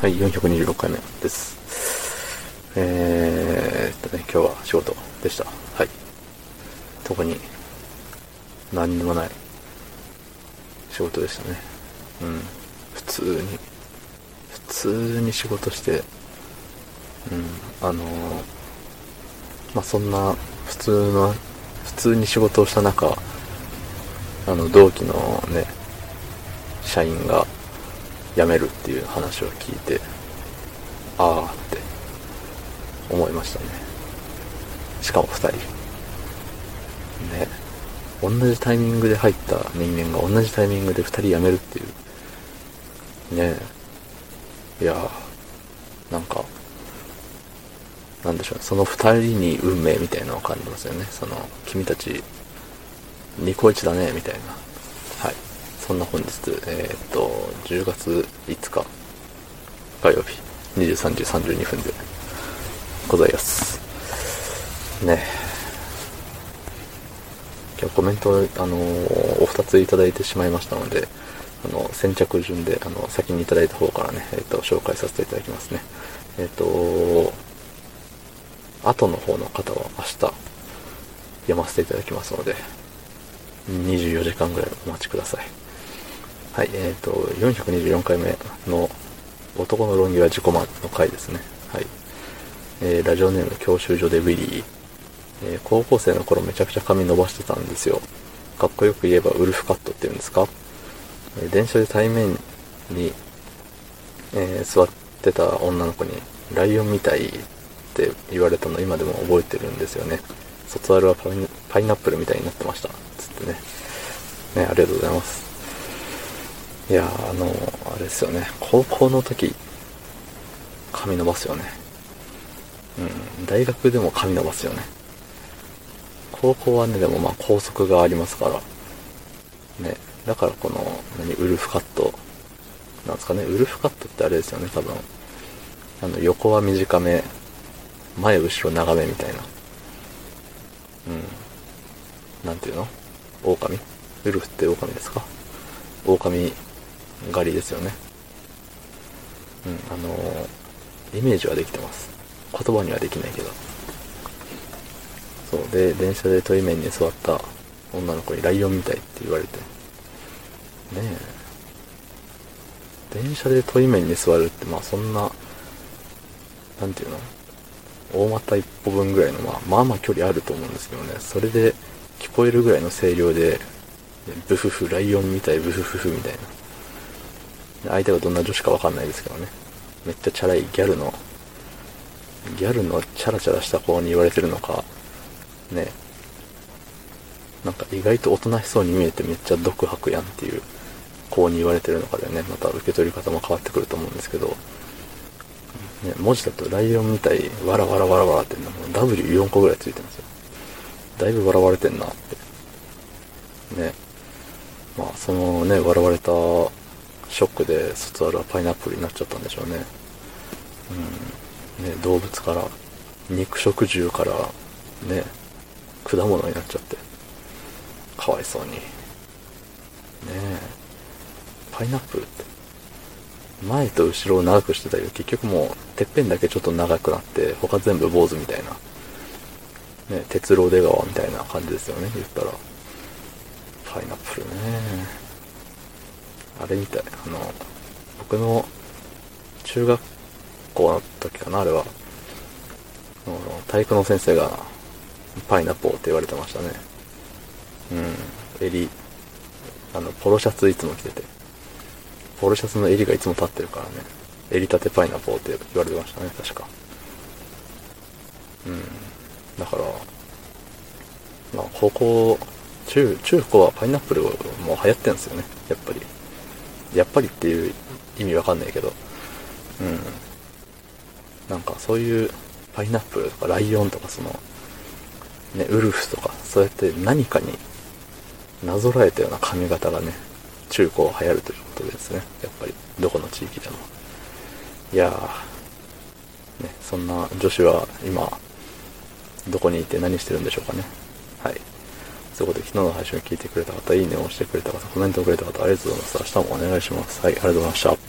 はい、426回目です。えーっとね、今日は仕事でした。はい。特に何にもない仕事でしたね。うん。普通に、普通に仕事して、うん、あのー、まあ、そんな普通の、普通に仕事をした中、あの、同期のね、社員が辞めるっていう話を聞いて、ああって思いましたね。しかも2人。ね。同じタイミングで入った人間が同じタイミングで2人辞めるっていう。ねいやなんか、なんでしょう、その2人に運命みたいなのを感じますよね。その、君たち、ニコイチだね、みたいな。そんな本日、えー、っと、10月5日、火曜日、23時32分でございます。ね今日コメント、あのー、お二ついただいてしまいましたので、あの、先着順で、あの、先にいただいた方からね、えっ、と、紹介させていただきますね。えっ、と、後の方の方は明日、読ませていただきますので、24時間ぐらいお待ちください。はい、えっ、ー、と、424回目の男の論議は自己満の回ですね。はい。えー、ラジオネーム教習所でウィリー。えー、高校生の頃めちゃくちゃ髪伸ばしてたんですよ。かっこよく言えばウルフカットって言うんですか、え、電車で対面に、え座ってた女の子にライオンみたいって言われたの今でも覚えてるんですよね。卒アルはパイナップルみたいになってました。つってね。ね、ありがとうございます。いやあのあれですよね。高校の時髪伸ばすよね。うん。大学でも髪伸ばすよね。高校はねでもまあ校則がありますから。ね。だからこの何ウルフカット。なんですかね。ウルフカットってあれですよね多分。あの横は短め。前後ろ長めみたいな。うん。なんていうの？狼？ウルフって狼ですか？狼狩りですよね。うん、あのー、イメージはできてます。言葉にはできないけど。そう、で、電車でトイメンに座った女の子にライオンみたいって言われて。ねえ。電車でトイメンに座るって、まあそんな、なんていうの？大股一歩分ぐらいの、まあ、まあまあ距離あると思うんですけどね。それで聞こえるぐらいの声量で、ブフフ、ライオンみたい、ブフフフみたいな。相手がどんな女子かわかんないですけどね。めっちゃチャラいギャルの、ギャルのチャラチャラした子に言われてるのか、ね、なんか意外とおとなしそうに見えてめっちゃ毒吐くやんっていう子に言われてるのかでね、また受け取り方も変わってくると思うんですけど、ね、文字だとライオンみたい、わらわらわらわらってんのも W4 個ぐらいついてるんですよ。だいぶ笑われてんなって。ね。まあ、そのね、笑われたショックで卒アルはパイナップルになっちゃったんでしょうね。うん。ね、動物から、肉食獣から、ね、果物になっちゃって。かわいそうに。ねえ。パイナップルって。前と後ろを長くしてたけど、結局もう、てっぺんだけちょっと長くなって、他全部坊主みたいな。ね、鉄郎出川みたいな感じですよね、言ったら。パイナップルねあれみたい。あの、僕の中学校の時かな、あれは。体育の先生がパイナポーって言われてましたね。うん。襟、あの、ポロシャツいつも着てて。ポロシャツの襟がいつも立ってるからね。襟立てパイナポーって言われてましたね、確か。うん。だから、まあ、高校、中、中高はパイナップルも流行ってんですよね、やっぱり。やっぱりっていう意味わかんないけど、うん。なんかそういうパイナップルとかライオンとかその、ね、ウルフとか、そうやって何かになぞらえたような髪型がね、中高流行るということですね。やっぱり、どこの地域でも。いやー、ね、そんな女子は今、どこにいて何してるんでしょうかね。はい。そこで昨日の配信を聞いてくれた方、いいねを押してくれた方、コメントをくれた方、ありがとうございます。明日もお願いします。はい、ありがとうございました。